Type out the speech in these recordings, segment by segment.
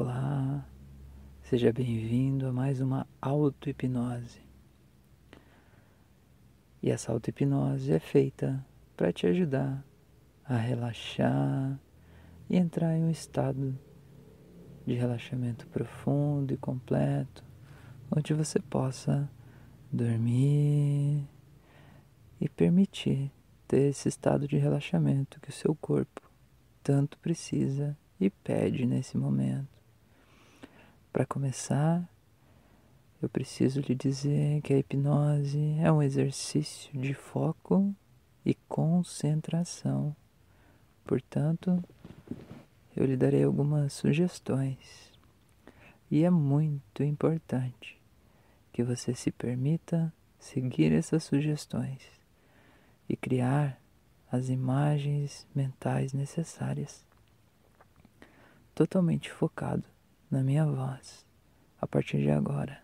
Olá, seja bem-vindo a mais uma auto-hipnose. E essa auto-hipnose é feita para te ajudar a relaxar e entrar em um estado de relaxamento profundo e completo, onde você possa dormir e permitir ter esse estado de relaxamento que o seu corpo tanto precisa e pede nesse momento. Para começar, eu preciso lhe dizer que a hipnose é um exercício de foco e concentração. Portanto, eu lhe darei algumas sugestões. E é muito importante que você se permita seguir essas sugestões e criar as imagens mentais necessárias. Totalmente focado na minha voz a partir de agora.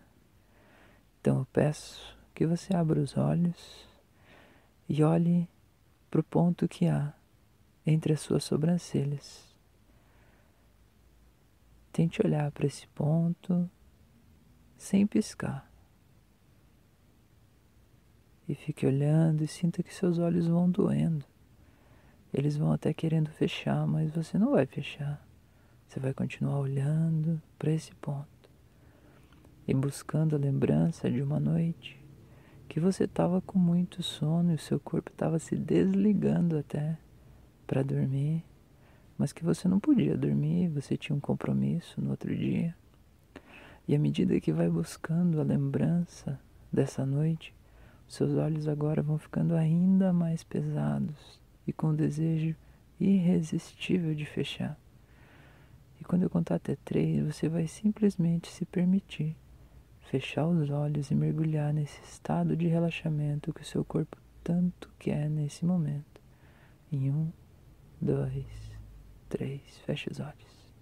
Então eu peço que você abra os olhos e olhe para o ponto que há entre as suas sobrancelhas. Tente olhar para esse ponto sem piscar. E fique olhando e sinta que seus olhos vão doendo. Eles vão até querendo fechar, mas você não vai fechar. Você vai continuar olhando para esse ponto e buscando a lembrança de uma noite que você estava com muito sono e o seu corpo estava se desligando até para dormir, mas que você não podia dormir, você tinha um compromisso no outro dia. E à medida que vai buscando a lembrança dessa noite, seus olhos agora vão ficando ainda mais pesados e com o desejo irresistível de fechar. Quando eu contar até três, você vai simplesmente se permitir fechar os olhos e mergulhar nesse estado de relaxamento que o seu corpo tanto quer nesse momento. Em um, dois, três, feche os olhos.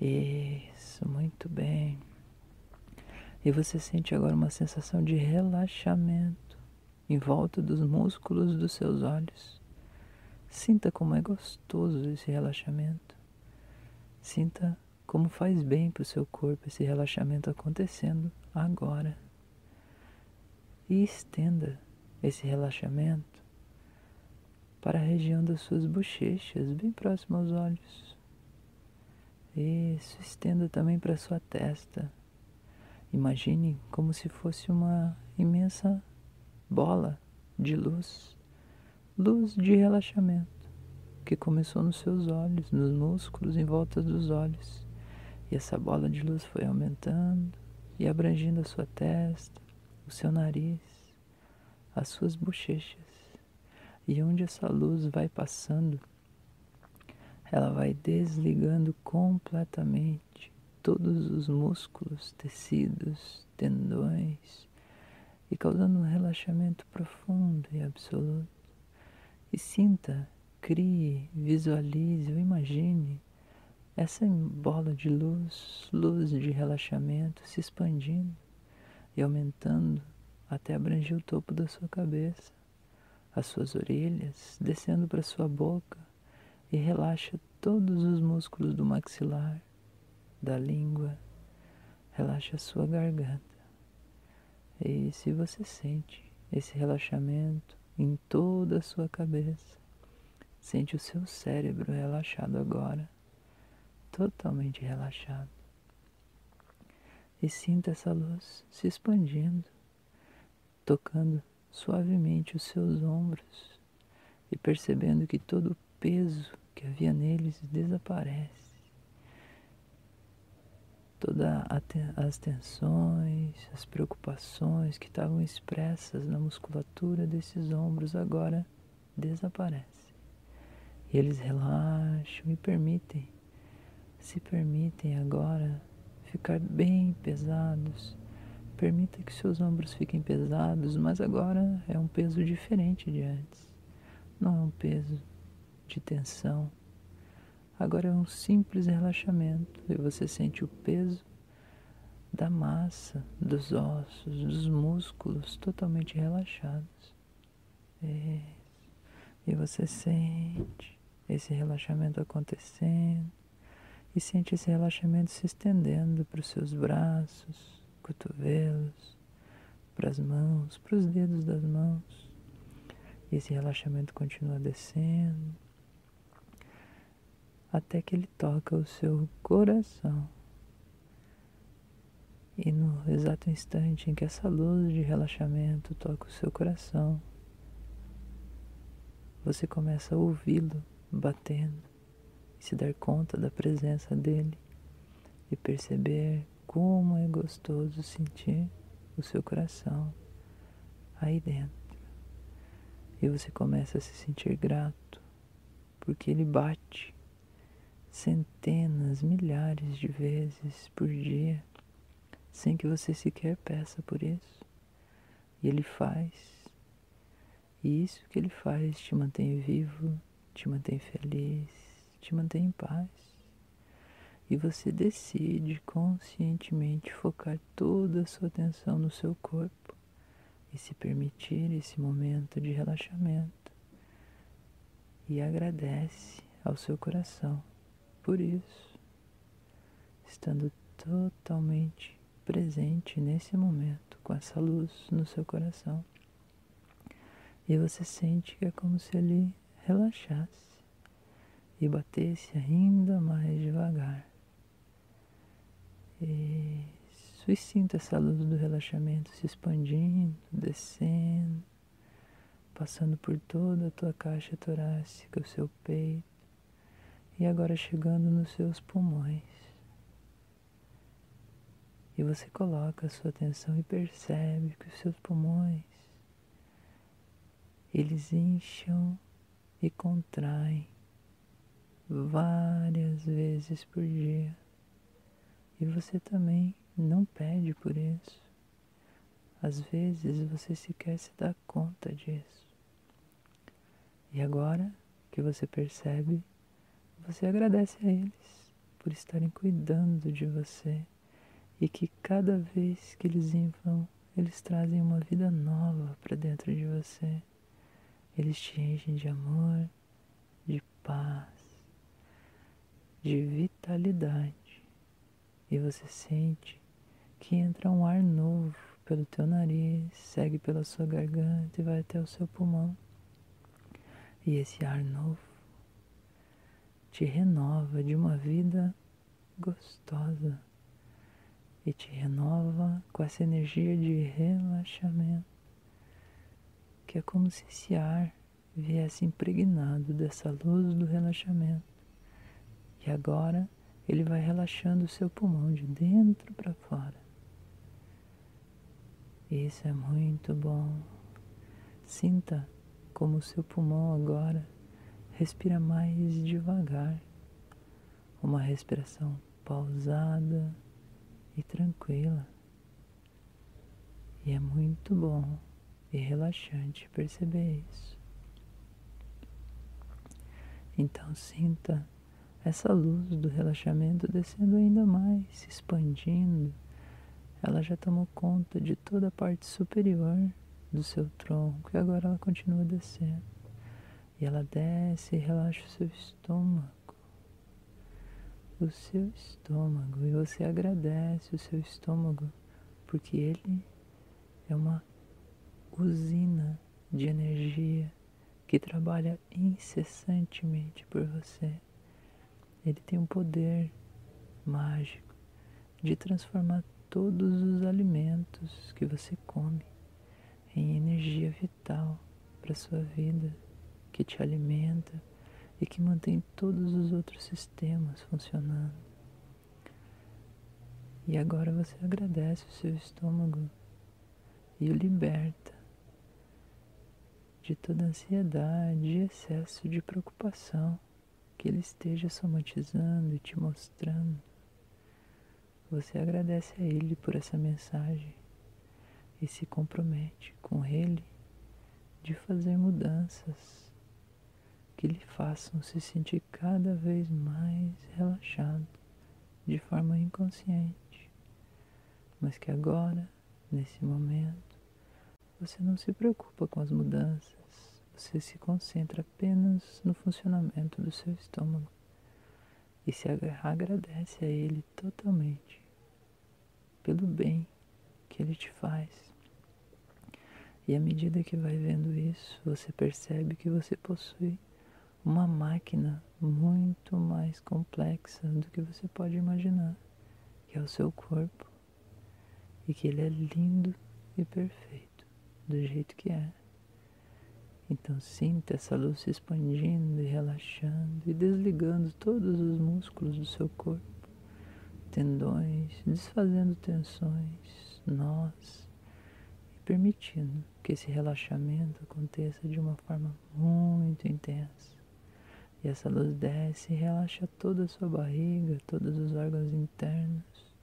Isso, muito bem. E você sente agora uma sensação de relaxamento em volta dos músculos dos seus olhos. Sinta como é gostoso esse relaxamento. Sinta como faz bem para o seu corpo esse relaxamento acontecendo agora. E estenda esse relaxamento para a região das suas bochechas, bem próximo aos olhos. Isso, estenda também para a sua testa. Imagine como se fosse uma imensa bola de luz, luz de relaxamento que começou nos seus olhos, nos músculos em volta dos olhos. E essa bola de luz foi aumentando e abrangindo a sua testa, o seu nariz, as suas bochechas. E onde essa luz vai passando, ela vai desligando completamente todos os músculos, tecidos, tendões e causando um relaxamento profundo e absoluto. E sinta crie, visualize ou imagine essa bola de luz, luz de relaxamento se expandindo e aumentando até abranger o topo da sua cabeça, as suas orelhas, descendo para sua boca e relaxa todos os músculos do maxilar, da língua, relaxa a sua garganta. E se você sente esse relaxamento em toda a sua cabeça, Sente o seu cérebro relaxado agora, totalmente relaxado. E sinta essa luz se expandindo, tocando suavemente os seus ombros e percebendo que todo o peso que havia neles desaparece. Todas as tensões, as preocupações que estavam expressas na musculatura desses ombros agora desaparecem. E eles relaxam e permitem, se permitem agora ficar bem pesados. Permita que seus ombros fiquem pesados, mas agora é um peso diferente de antes. Não é um peso de tensão. Agora é um simples relaxamento e você sente o peso da massa, dos ossos, dos músculos totalmente relaxados. É. E você sente esse relaxamento acontecendo E sente esse relaxamento se estendendo para os seus braços, cotovelos, para as mãos, para os dedos das mãos. E esse relaxamento continua descendo até que ele toca o seu coração. E no exato instante em que essa luz de relaxamento toca o seu coração, você começa a ouvi-lo batendo e se dar conta da presença dele e perceber como é gostoso sentir o seu coração aí dentro. E você começa a se sentir grato porque ele bate centenas, milhares de vezes por dia sem que você sequer peça por isso. E ele faz. E isso que ele faz te mantém vivo, te mantém feliz, te mantém em paz. E você decide conscientemente focar toda a sua atenção no seu corpo e se permitir esse momento de relaxamento. E agradece ao seu coração por isso, estando totalmente presente nesse momento, com essa luz no seu coração. E você sente que é como se ele relaxasse e batesse ainda mais devagar. Isso, e sinta essa luz do relaxamento se expandindo, descendo, passando por toda a tua caixa torácica, o seu peito, e agora chegando nos seus pulmões. E você coloca a sua atenção e percebe que os seus pulmões eles incham e contraem várias vezes por dia. E você também não pede por isso. Às vezes você sequer se dá conta disso. E agora que você percebe, você agradece a eles por estarem cuidando de você e que cada vez que eles inflam, eles trazem uma vida nova para dentro de você. Eles te enchem de amor, de paz, de vitalidade. E você sente que entra um ar novo pelo teu nariz, segue pela sua garganta e vai até o seu pulmão. E esse ar novo te renova de uma vida gostosa e te renova com essa energia de relaxamento, que é como se esse ar viesse impregnado dessa luz do relaxamento. E agora ele vai relaxando o seu pulmão de dentro para fora. Isso é muito bom. Sinta como o seu pulmão agora respira mais devagar, uma respiração pausada e tranquila. E é muito bom e relaxante perceber isso. Então sinta essa luz do relaxamento descendo ainda mais, se expandindo. Ela já tomou conta de toda a parte superior do seu tronco e agora ela continua descendo. E ela desce e relaxa o seu estômago o seu estômago e você agradece o seu estômago porque ele é uma usina de energia que trabalha incessantemente por você. Ele tem um poder mágico de transformar todos os alimentos que você come em energia vital para sua vida, que te alimenta e que mantém todos os outros sistemas funcionando. E agora você agradece o seu estômago e o liberta de toda ansiedade e excesso de preocupação que ele esteja somatizando e te mostrando. Você agradece a ele por essa mensagem e se compromete com ele de fazer mudanças que lhe façam se sentir cada vez mais relaxado de forma inconsciente, mas que agora, nesse momento, você não se preocupa com as mudanças, você se concentra apenas no funcionamento do seu estômago. E se agradece a Ele totalmente pelo bem que Ele te faz. E à medida que vai vendo isso, você percebe que você possui uma máquina muito mais complexa do que você pode imaginar, que é o seu corpo, e que ele é lindo e perfeito do jeito que é. Então sinta essa luz se expandindo e relaxando e desligando todos os músculos do seu corpo, tendões, desfazendo tensões, nós e permitindo que esse relaxamento aconteça de uma forma muito intensa. E essa luz desce e relaxa toda a sua barriga, todos os órgãos internos.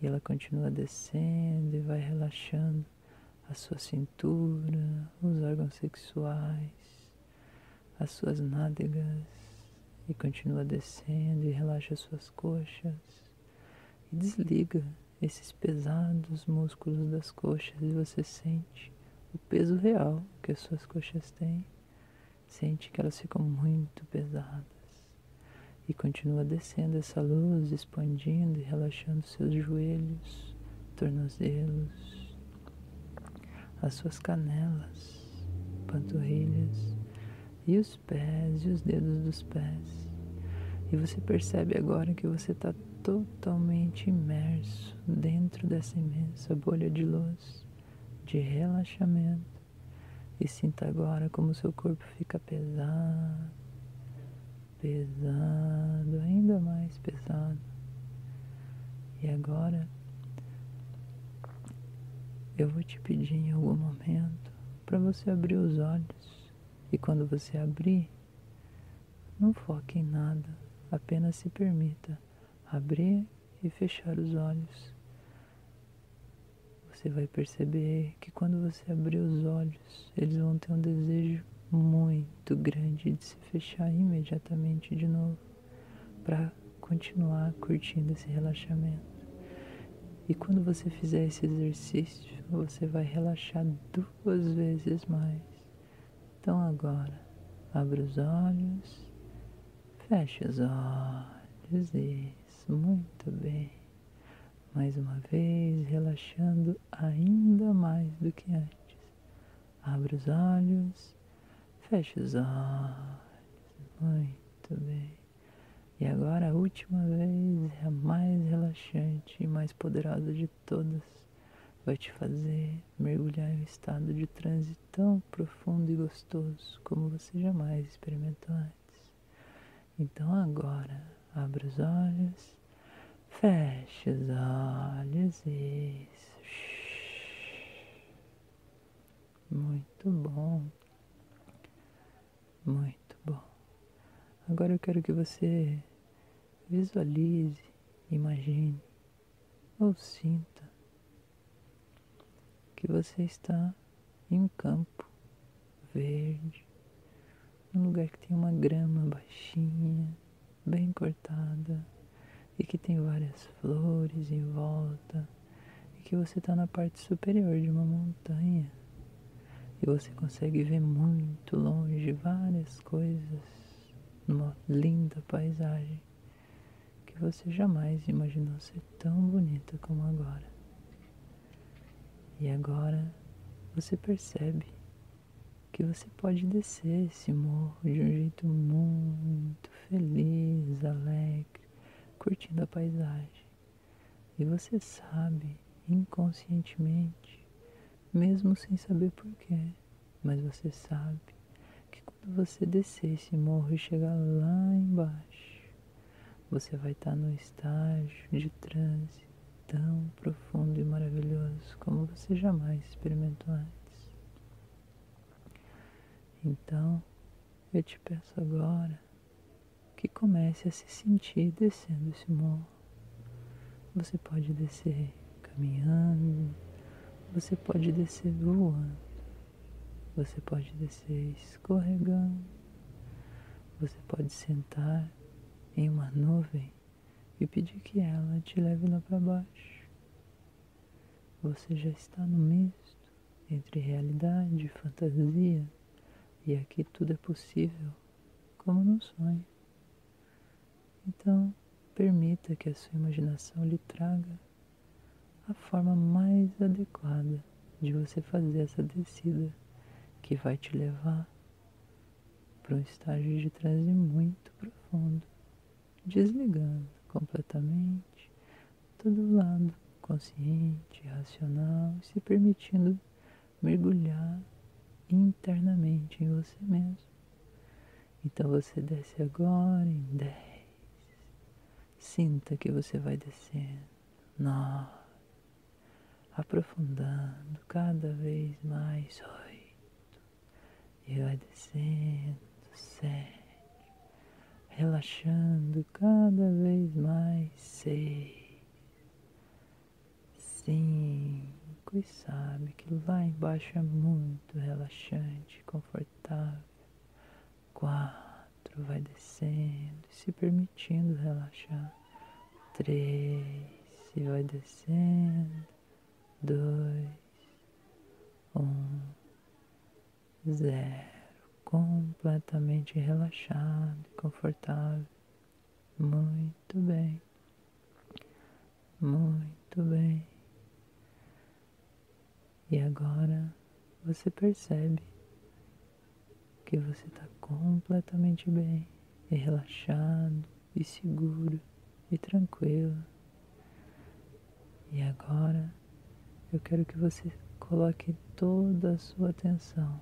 E ela continua descendo e vai relaxando a sua cintura, os órgãos sexuais, as suas nádegas e continua descendo e relaxa as suas coxas e desliga esses pesados músculos das coxas e você sente o peso real que as suas coxas têm. Sente que elas ficam muito pesadas e continua descendo essa luz, expandindo e relaxando seus joelhos, tornozelos, as suas canelas, panturrilhas e os pés e os dedos dos pés. E você percebe agora que você está totalmente imerso dentro dessa imensa bolha de luz, de relaxamento. E sinta agora como seu corpo fica pesado, pesado, ainda mais pesado. E agora eu vou te pedir em algum momento para você abrir os olhos. E quando você abrir, não foque em nada, apenas se permita abrir e fechar os olhos. Você vai perceber que quando você abrir os olhos, eles vão ter um desejo muito grande de se fechar imediatamente de novo para continuar curtindo esse relaxamento. E quando você fizer esse exercício, você vai relaxar duas vezes mais. Então agora, abre os olhos, feche os olhos, isso, muito bem. Mais uma vez, relaxando ainda mais do que antes. Abre os olhos, feche os olhos, muito bem. E agora a última vez, a mais relaxante e mais poderosa de todas, vai te fazer mergulhar em um estado de transe tão profundo e gostoso como você jamais experimentou antes. Então agora, abra os olhos, feche os olhos, isso. Muito bom. Muito. Agora eu quero que você Visualize, imagine ou sinta que você está em um campo verde, num lugar que tem uma grama baixinha, bem cortada e que tem várias flores em volta e que você está na parte superior de uma montanha e você consegue ver muito longe várias coisas numa linda paisagem que você jamais imaginou ser tão bonita como agora. E agora você percebe que você pode descer esse morro de um jeito muito feliz, alegre, curtindo a paisagem. E você sabe inconscientemente, mesmo sem saber porquê, mas você sabe você descer esse morro e chegar lá embaixo, você vai estar no estágio de transe tão profundo e maravilhoso como você jamais experimentou antes. Então, eu te peço agora que comece a se sentir descendo esse morro. Você pode descer caminhando, você pode descer voando, você pode descer escorregando, você pode sentar em uma nuvem e pedir que ela te leve lá para baixo. Você já está no misto entre realidade e fantasia, e aqui tudo é possível, como num sonho. Então, permita que a sua imaginação lhe traga a forma mais adequada de você fazer essa descida que vai te levar para um estágio de transe muito profundo, desligando completamente todo lado consciente, racional, se permitindo mergulhar internamente em você mesmo. Então você desce agora em 10. Sinta que você vai descendo. 9. Aprofundando cada vez mais. 8. E vai descendo. 7. Relaxando cada vez mais. 6. 5. E sabe que lá embaixo é muito relaxante, confortável quatro, vai descendo, se permitindo relaxar. Três, e vai descendo. Dois, zero. Completamente relaxado e confortável. Muito bem. Muito bem. E agora você percebe que você está completamente bem e relaxado e seguro e tranquilo. E agora eu quero que você coloque toda a sua atenção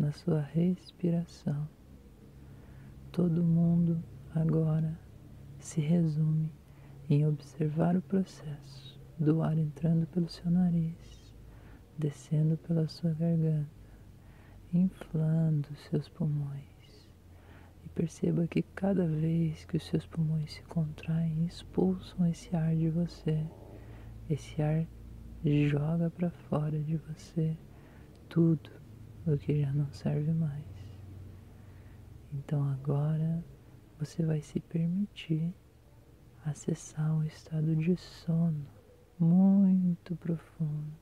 na sua respiração. Todo mundo agora se resume em observar o processo do ar entrando pelo seu nariz, descendo pela sua garganta inflando seus pulmões. E perceba que cada vez que os seus pulmões se contraem, expulsam esse ar de você. Esse ar joga para fora de você tudo o que já não serve mais. Então agora você vai se permitir acessar um estado de sono muito profundo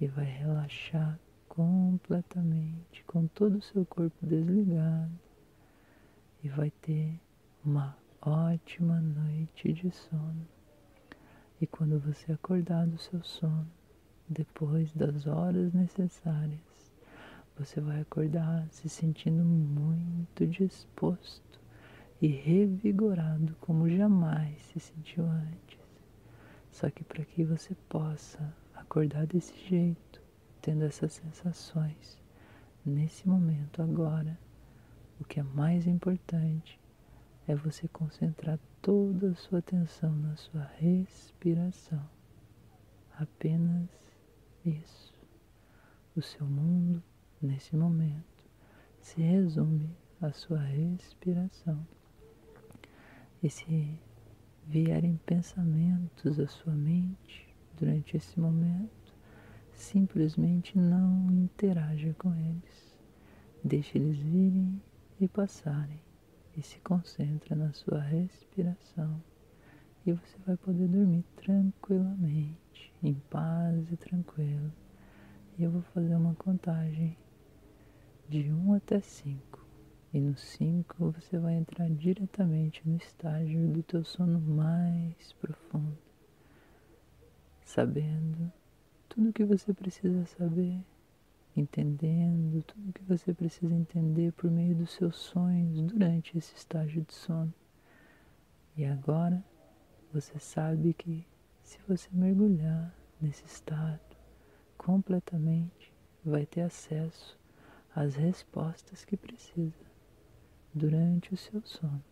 e vai relaxar completamente, com todo o seu corpo desligado, e vai ter uma ótima noite de sono. E quando você acordar do seu sono, depois das horas necessárias, você vai acordar se sentindo muito disposto e revigorado como jamais se sentiu antes. Só que para que você possa acordar desse jeito, tendo essas sensações nesse momento agora, o que é mais importante é você concentrar toda a sua atenção na sua respiração. Apenas isso. O seu mundo, nesse momento, se resume à sua respiração. E se vierem pensamentos à sua mente durante esse momento, simplesmente não interaja com eles. Deixe eles virem e passarem e se concentra na sua respiração e você vai poder dormir tranquilamente, em paz e tranquilo. E eu vou fazer uma contagem de 1 até 5. E no 5 você vai entrar diretamente no estágio do teu sono mais profundo, sabendo tudo o que você precisa saber, entendendo tudo o que você precisa entender por meio dos seus sonhos durante esse estágio de sono. E agora você sabe que se você mergulhar nesse estado completamente, vai ter acesso às respostas que precisa durante o seu sono.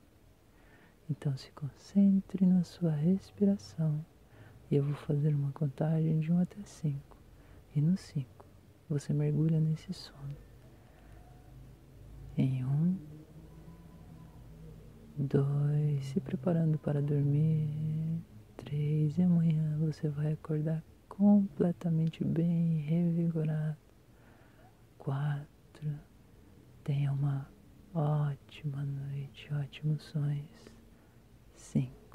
Então se concentre na sua respiração e eu vou fazer uma contagem de 1 até 5. E no 5, você mergulha nesse sono. Em 1, 2, se preparando para dormir. 3, e amanhã você vai acordar completamente bem, revigorado. 4, tenha uma ótima noite, ótimos sonhos. 5.